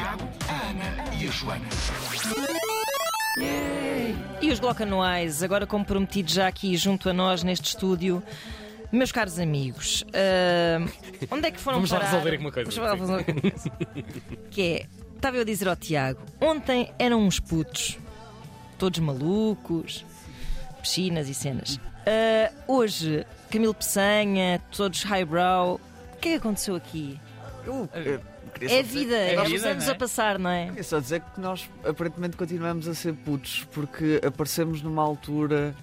Tiago, a Ana e a Joana. E os Glock anuais, agora como prometido já aqui junto a nós neste estúdio. Meus caros amigos, ah, onde é que foram Vamos lá parar? resolver aqui uma coisa. Vamos lá resolver aqui uma coisa. que é, estava eu a dizer ao Tiago, ontem eram uns putos, todos malucos, piscinas e cenas. Ah, hoje, Camilo Peçanha, todos highbrow. O que é que aconteceu aqui? Eu, queria É dizer- vida, é a os vida, anos não é? a passar, não é? Queria só dizer que nós aparentemente continuamos a ser putos, porque aparecemos numa altura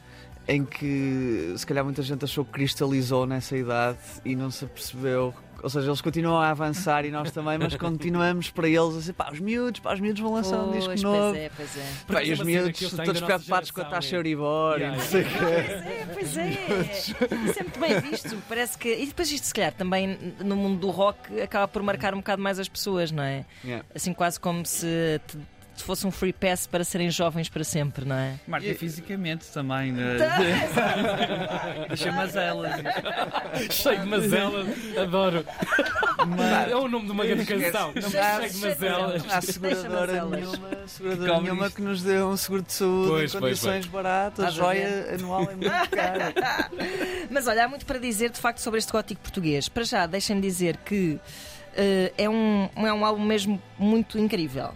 em que se calhar muita gente achou que cristalizou nessa idade e não se apercebeu. Ou seja, eles continuam a avançar e nós também, mas continuamos para eles a dizer pá, os miúdos, pá, os miúdos vão lançar um disco Pois, novo. Pois é, pois é. Pá, e os cena miúdos todos preocupados com a taxa é- Euribor e Yeah, não sei o quê. Pois é, pois é. Isso é muito bem visto. Parece que. E depois isto, se calhar, também no mundo do rock acaba por marcar um bocado mais as pessoas, não é? Yeah. Assim, quase como se te- te fosse um free pass para serem jovens para sempre, não é? Marca fisicamente também. Né? Chamas elas. Cheio de mazelas, adoro. É o nome de uma grande canção. Cheio de mazelas. Não há seguradora nenhuma, seguradora nenhuma que nos dê um seguro de saúde Pois, em pois, condições baratas. A joia anual é muito cara. Mas olha, há muito para dizer de facto sobre este gótico português. Para já, deixem-me dizer que eh, é, um, é um álbum mesmo muito incrível.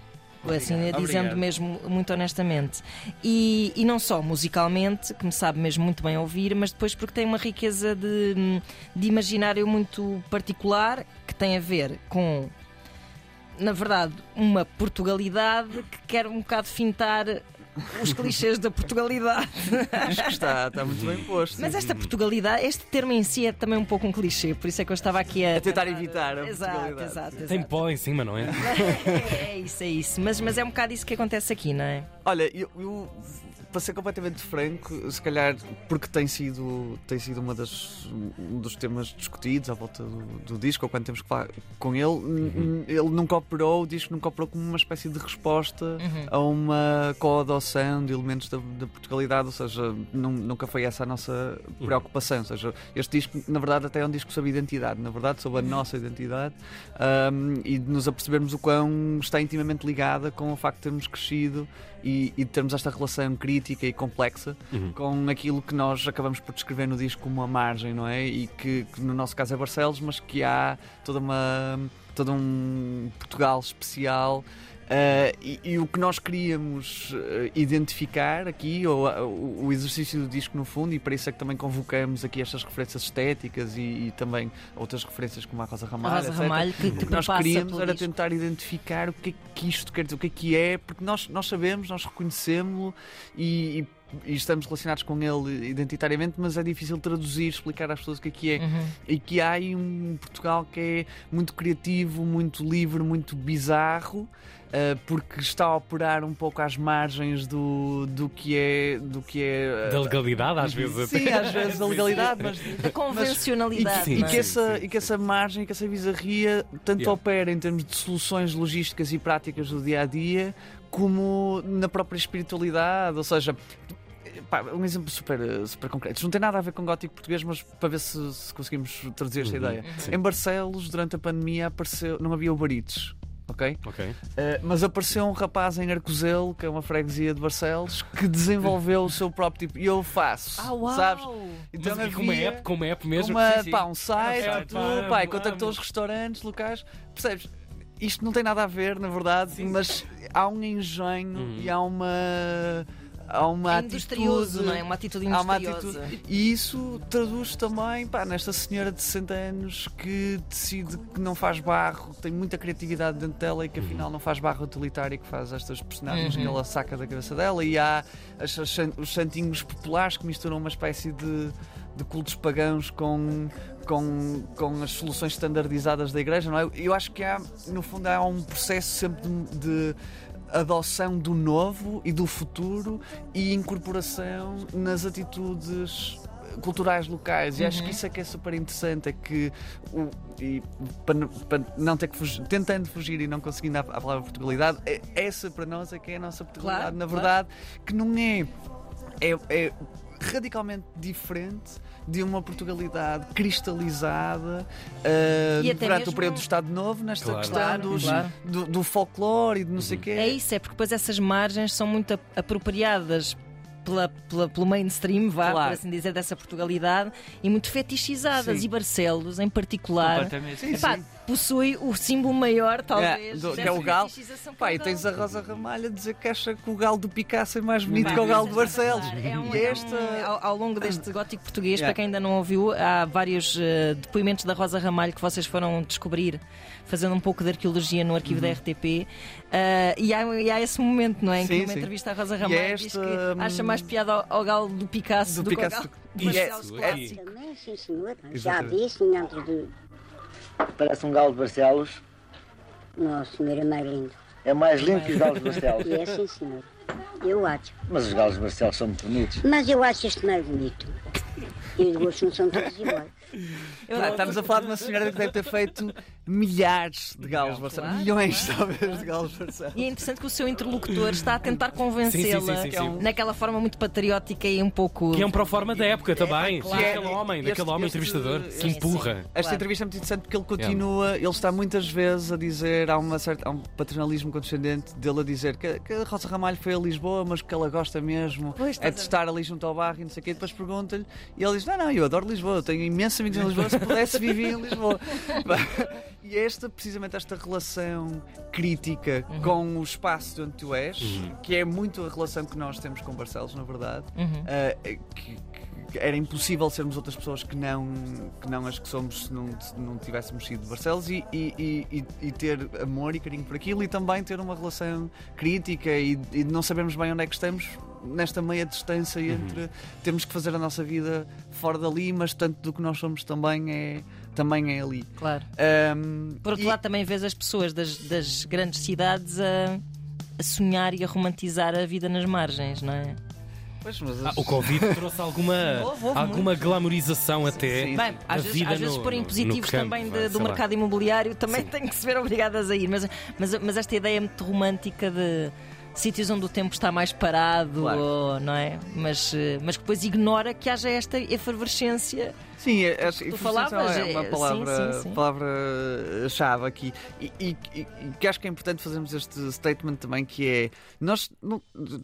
Assim, dizendo Obrigado. mesmo muito honestamente. E, e não só musicalmente, que me sabe mesmo muito bem ouvir, mas depois porque tem uma riqueza de, de imaginário muito particular que tem a ver com, na verdade, uma Portugalidade que quer um bocado fintar os clichês da Portugalidade. Acho que está, está muito bem posto. Mas esta Portugalidade, este termo em si é também um pouco um clichê, por isso é que eu estava aqui a. A tentar evitar a Exato, Portugalidade. exato, exato. Tem pó em cima, não é? É, é isso, é isso. Mas, mas é um bocado isso que acontece aqui, não é? Olha, eu, eu, para ser completamente franco, se calhar porque tem sido, tem sido uma das, um dos temas discutidos à volta do, do disco, ou quando temos que falar com ele, n- ele nunca operou, o disco nunca operou como uma espécie de resposta a uma coadoção de elementos da, da Portugalidade, ou seja, nun- nunca foi essa a nossa preocupação. Ou seja, este disco, na verdade, até é um disco sobre identidade, na verdade, sobre a nossa identidade um, e de nos apercebermos o quão está intimamente ligada com o facto de termos crescido e, e de termos esta relação crítica e complexa Uhum. com aquilo que nós acabamos por descrever no disco como a margem, não é? E que, que no nosso caso é Barcelos, mas que há toda uma todo um Portugal especial. Uh, e, e o que nós queríamos uh, identificar aqui, ou o, exercício do disco no fundo, e para isso é que também convocamos aqui estas referências estéticas e, e também outras referências como a Rosa A Ramalho, Rosa etc. Ramalho que, O que nós queríamos era disco. tentar identificar o que é que isto quer dizer, o que é que é, porque nós, nós sabemos, nós reconhecemos-lo e, e- e estamos relacionados com ele identitariamente, mas é difícil traduzir, explicar às pessoas o que é que é. Uhum. E que há aí um Portugal que é muito criativo, muito livre, muito bizarro. uh, porque está a operar um pouco às margens do, do que é do que é uh, Da legalidade, às vezes até. sim, às vezes da legalidade, mas Da convencionalidade. Sim, e não é? que, essa, sim. e que essa margem, que essa bizarria tanto Yeah. opera em termos de soluções logísticas e práticas do dia a dia, como na própria espiritualidade. Ou seja, pá, um exemplo super, eh, super concreto. Isto não tem nada a ver com gótico português, mas para ver se, se conseguimos traduzir esta Uhum. ideia. Sim. Em Barcelos, durante a pandemia, apareceu, não havia ubarites. Ok? Ok. Eh, mas apareceu um rapaz em Arcozelo, que é uma freguesia de Barcelos, que desenvolveu o seu próprio tipo. E eu faço. Ah, uau! Sabes? Mas aqui com uma havia- app, com uma app mesmo. uma, Sim, sim. pá, um site, É, tudo, pá, e contactou os restaurantes locais. Percebes? Isto não tem nada a ver, na verdade, mas há um engenho Uhum. e há uma. Há uma É industrioso, atitude. não é? Uma atitude Há uma industriosa. atitude. E isso traduz também pá, nesta senhora de 60 anos que decide que não faz barro, que tem muita criatividade dentro dela e que afinal não faz barro utilitário, que faz estas personagens Uhum. que ela saca da cabeça dela. E há as- as os santinhos populares que misturam uma espécie de, de cultos pagãos com, com, com as soluções standardizadas da igreja. Não é? Eu acho que há, no fundo, há um processo sempre de- de adoção do novo e do futuro e incorporação nas atitudes culturais locais. E acho que isso é que é super interessante é que o, e para, para não ter que fugir, tentando fugir e não conseguindo a, a palavra Portugalidade é- essa para nós é que é a nossa Portugalidade. Claro, na claro. verdade que não é é, é radicalmente diferente de uma Portugalidade cristalizada uh, E até durante mesmo- o período do Estado Novo, nesta Claro. questão Claro, dos- claro. Do, do folclore e de não sei o quê. É isso, é porque depois essas margens são muito ap- apropriadas pela, pela- pelo mainstream, vá, Claro. por assim dizer, dessa Portugalidade e muito fetichizadas. Sim. E Barcelos, em particular, Completamente. Sim, epá, sim. Possui o símbolo maior, talvez. É, do- que é o galo. Pá, é e tens a Rosa Ramalho a dizer que acha que o galo do Picasso é mais bonito que o galo de mas é Barcelos. É um- E é um- ao, ao longo deste gótico português, Yeah. para quem ainda não ouviu, há vários eh, depoimentos da Rosa Ramalho que vocês foram descobrir, fazendo um pouco de arqueologia no arquivo da RTP. eh, e, há, e há esse momento, não é? Em que Sim, numa sim. entrevista à Rosa E Ramalho diz esta, que acha hum, mais piada ao, ao galo do Picasso do do, Picasso. que ao galo de é- Barcelos é- clássico. Também, sim, senhor. Já vi, senhor, de... Parece um galo de Barcelos. Nossa, senhor, é mais lindo. É mais lindo que os galos de Barcelos. É sim, senhor. Eu acho. Mas os galos de Barcelos são muito bonitos. Mas eu acho este mais bonito. E os gostos não são todos iguais. Ah, estamos a falar de uma senhora que deve ter feito milhares de galos de Barcelos. Claro, Milhões, talvez, de galos de Barcelos. E é interessante que o seu interlocutor está a tentar convencê-la sim. naquela forma muito patriótica e um pouco. Que é um proforma da época também. claro. Daquele homem, Este- daquele homem este- entrevistador que sim, empurra. Esta Claro. entrevista é muito interessante porque ele continua, ele está muitas vezes a dizer, há, uma certa, há um paternalismo condescendente dele a dizer que, que a Rosa Ramalho foi a Lisboa, mas que ela gosta mesmo Pois, é estás de a estar ali junto ao barro e não sei o quê. Depois pergunta-lhe e ele diz: Não, não, eu adoro Lisboa, eu tenho imensos amigos em Lisboa, se pudesse vivia em Lisboa. e esta, precisamente esta relação crítica Uhum. com o espaço de onde tu és, que é muito a relação que nós temos com Barcelos, na verdade, Uhum. ah, que- que era impossível sermos outras pessoas que não, que não as que somos se não, se não tivéssemos sido de Barcelos e, e, e- e- ter amor e carinho por aquilo e também ter uma relação crítica e, e não sabermos bem onde é que estamos nesta meia distância entre temos que fazer a nossa vida fora dali, mas tanto do que nós somos também é, também é ali. Claro. Ahm, Por outro e- lado, também vês as pessoas das, das grandes cidades a, a sonhar e a romantizar a vida nas margens, não é? Pois, mas Ah, o Covid trouxe alguma, Houve, houve alguma glamorização até. sim. Bem, a às vezes, vida às vezes no- porem positivos campo, também de- do sei lá. mercado imobiliário também têm que se ver obrigadas a ir. Mas, mas, mas esta ideia é muito romântica de sítios onde o tempo está mais parado, Claro. ou, não é? Mas, eh, mas que depois ignora que haja esta efervescência. Sim, é- acho que Tu falavas, é uma é, palavra, sim. palavra-chave aqui. E, e- e- que acho que é importante fazermos este statement também, que é nós não-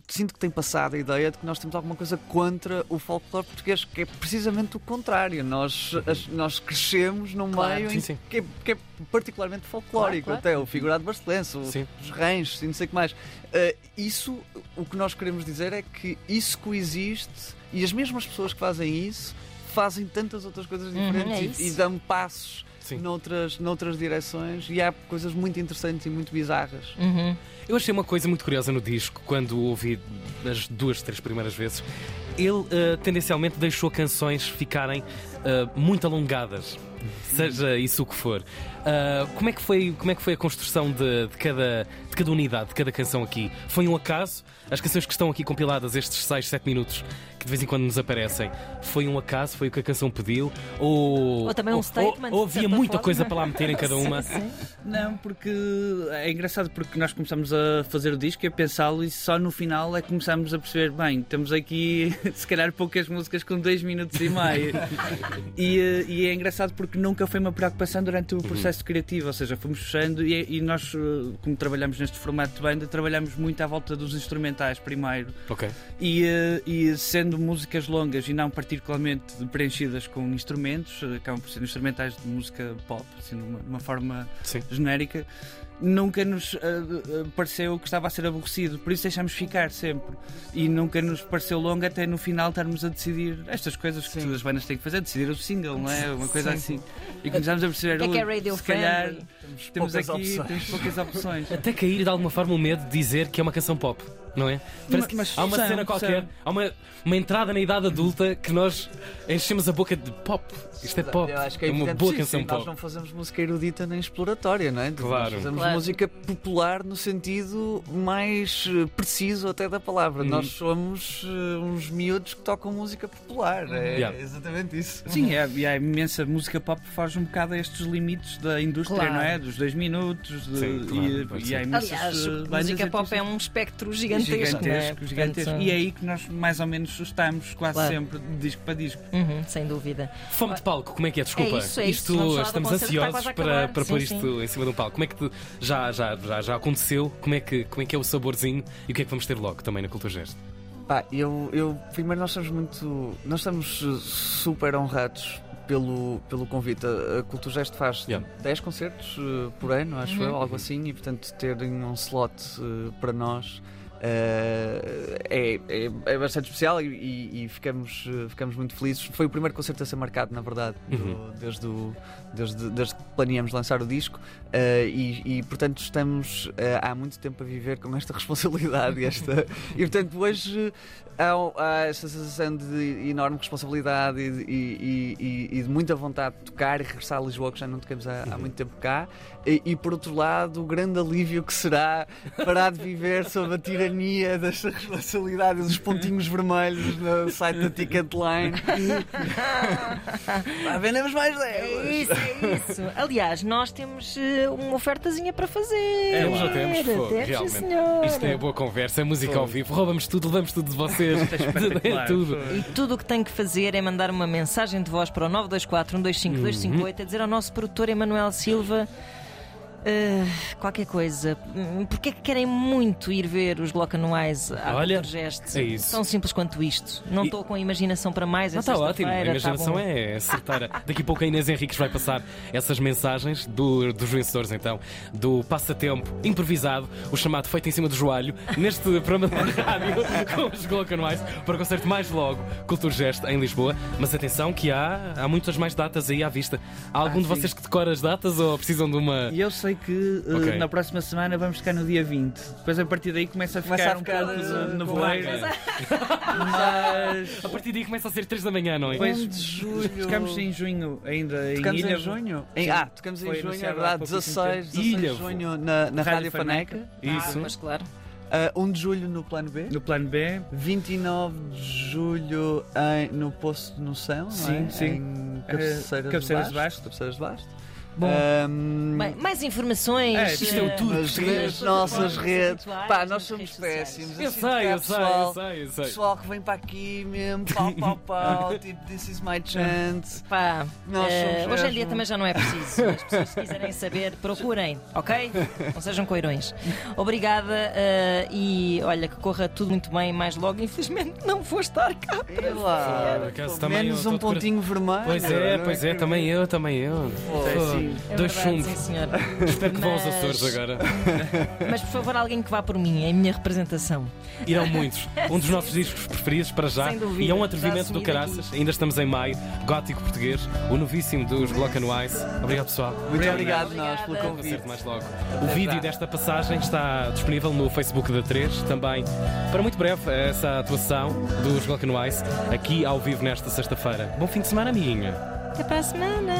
sinto que tem passado a ideia de que nós temos alguma coisa contra o folclore português, que é precisamente o contrário. Nós, as- nós crescemos num Claro. meio Sim, em sim. Que, é, que é particularmente folclórico, Claro, claro. até o figurado barcelense, os ranchos e não sei o que mais. Uh, isso, o que nós queremos dizer é que isso coexiste e as mesmas pessoas que fazem isso fazem tantas outras coisas Uhum, diferentes é e- e, dão passos Sim. noutras, noutras direções e há coisas muito interessantes e muito bizarras. Uhum. Eu achei uma coisa muito curiosa no disco, quando o ouvi as duas, três primeiras vezes. Ele eh, tendencialmente deixou canções ficarem eh, muito alongadas, seja isso o que for. Ah, como, é que foi, como é que foi a construção de, de cada, de cada unidade, de cada canção aqui? Foi um acaso? As canções que estão aqui compiladas, estes 6, 7 minutos, que de vez em quando nos aparecem, foi um acaso? Foi o que a canção pediu? Ou, Ou também um ou- statement, Ou, de havia muita forma. coisa para lá meter em cada uma? Não, porque é engraçado porque nós começamos a fazer o disco e a pensá-lo e só no final é que começamos a perceber, bem, temos aqui se calhar poucas músicas com dois minutos e meio. e, eh, e é engraçado porque nunca foi uma preocupação durante o processo criativo, ou seja, fomos fechando e, e nós, eh, como trabalhamos neste formato de banda, trabalhamos muito à volta dos instrumentais primeiro. Ok. E, eh, e sendo músicas longas e não particularmente preenchidas com instrumentos, eh, acabam por ser instrumentais de música pop, assim, de uma, de uma forma Sim. genérica, nunca nos eh, pareceu que estava a ser aborrecido, por isso deixamos ficar sempre. E nunca nos pareceu longo até no final estarmos a decidir estas coisas que Sim. as bandas têm que fazer, decidir o single, não é? Uma coisa Sim. assim. E começámos a perceber, que é que é "Ui, radio se calhar friendly?" temos poucas aqui opções. temos poucas opções. Até cair de alguma forma o medo de dizer que é uma canção pop, não é? Parece que mas há uma são, cena qualquer, são. há uma, uma entrada na idade adulta que nós enchemos a boca de pop. Isto é pop. Eu acho que é, uma evidente, boa sim, canção sim, pop. Nós não fazemos música erudita nem exploratória, não é? Claro. Nós fazemos Claro. música popular no sentido mais eh, preciso até da palavra. Uhum. Nós somos eh, uns miúdos que tocam música popular. É Yeah. exatamente isso. Sim, é, e há imensa música pop foge um bocado a estes limites da indústria, Claro. não é? Dos dois minutos. de- Sim, claro, e, e há imensas Aliás, eh, música pop é um espectro gigantesco gigantesco. não é? Gigantesco, gigantesco. Portanto, E é aí que nós mais ou menos estamos quase Claro. sempre de disco para disco. uhum, sem dúvida. Fome de palco, como é que é? Desculpa. É isso, é isso. Isto do estamos ansiosos para, para Sim, pôr sim. isto em cima de um palco. Como é que tu- já, já, já, já aconteceu? Como é, que, como é que é o saborzinho e o que é que vamos ter logo também na Cultura Gesto? Pá, eu, eu primeiro nós estamos muito. Nós estamos super honrados pelo, pelo convite. A, a Cultura Gesto faz Yeah. 10 concertos eh, por ano, acho Uhum. eu, algo assim, e portanto terem um slot eh, para nós. Eh, é, é, é bastante especial e, e- e ficamos, eh, ficamos muito felizes. Foi o primeiro concerto a ser marcado, na verdade, do- Uhum. desde, o, desde, desde que planeamos lançar o disco. eh, e, e, portanto estamos eh, há muito tempo a viver com esta responsabilidade e esta e portanto hoje há, há esta sensação de enorme responsabilidade e de, de muita vontade de tocar e regressar a Lisboa que já não tocamos há, há muito tempo cá e, por outro lado o grande alívio que será parar de viver sob a tirania desta responsabilidade e dos pontinhos vermelhos no site da Ticketline Pá, vendemos mais 10 É isso, é isso. Aliás, nós temos eh, uma ofertazinha para fazer. Temos ou temos? Fogo, Temos, sim, realmente. senhor. Isto é boa conversa, é música ao vivo, roubamos tudo, levamos tudo de vocês. é espetacular. tudo. E tudo o que tem que fazer é mandar uma mensagem de voz para o 924 125 258 a dizer ao nosso produtor Emanuel Silva eh, qualquer coisa. Hum, Porque é que querem muito ir ver os Glock anuais à Olha, Culturgest? é isso. Tão simples quanto isto. Não E- estou com a imaginação para mais. Não está ótimo, a tá imaginação bom. é certeira. Daqui a pouco a Inês Henriques vai passar essas mensagens do, dos vencedores, então, do passatempo improvisado, o chamado feito em cima do joelho, neste programa de rádio com os Glock Anuais, para o concerto mais logo, Cultura Gesto, em Lisboa. Mas atenção que há, há muitas mais datas aí à vista. Há algum Ah, de vocês que decora as datas ou precisam de uma. E eu sei que eh, Ok. na próxima semana vamos ficar no dia 20. Depois a partir daí começa a ficar, Começa a um ficar, pouco eh, no com voeiro. Mas A partir daí começa a ser 3 da manhã, não é? depois 1 de julho. ficamos em junho ainda em Tocamos Ilha. em junho? Em- ah, tocamos em Foi junho, é verdade, pouquíssimo 16, tempo. 16 Ilha, de junho na, na Rádio Faneca. Isso. Mas claro. Ah, 1 de julho no Plano B. No plano B. 29 de julho em- no Poço de Noção, não Sim, é? sim. Em Cabeceiras, Cabeceiras de. Basto. Cabeceiras de Basto. Bem, mais informações. É, isto é o eh, tudo. nas redes, nossas Nas redes. Pá, nas nós somos péssimos. Eu sinto sei, que há eu sei, eu pessoal- sei, eu sei. Pessoal que vem para aqui mesmo, pau, pau, pau, tipo, this is my chance. Pá, Nós somos hoje em dia também já não é preciso. As pessoas, se quiserem saber, procurem, ok? Não sejam coirões. Obrigada eh, e olha, que corra tudo muito bem mais logo. Infelizmente não vou estar cá. É lá, menos um pontinho vermelho. Pois é, não pois é, também eu, também eu. É, Dois verdade, chumbos. sim, senhor. Espero que vão aos Mas- Açores agora. Mas por favor, alguém que vá por mim, é a minha representação. Irão muitos. Um dos nossos discos preferidos para já. Sem dúvida. E é um Já atrevimento do caraças. Ainda estamos em maio. Gótico português. O novíssimo dos Glock Anuais. Obrigado, pessoal. Muito obrigado nós pelo Obrigada. convite. Concerto mais logo. O vídeo desta passagem está disponível no Facebook da 3. Também, para muito breve, essa atuação dos Glock Anuais aqui ao vivo nesta sexta-feira. Bom fim de semana, amiguinha. Até para a semana.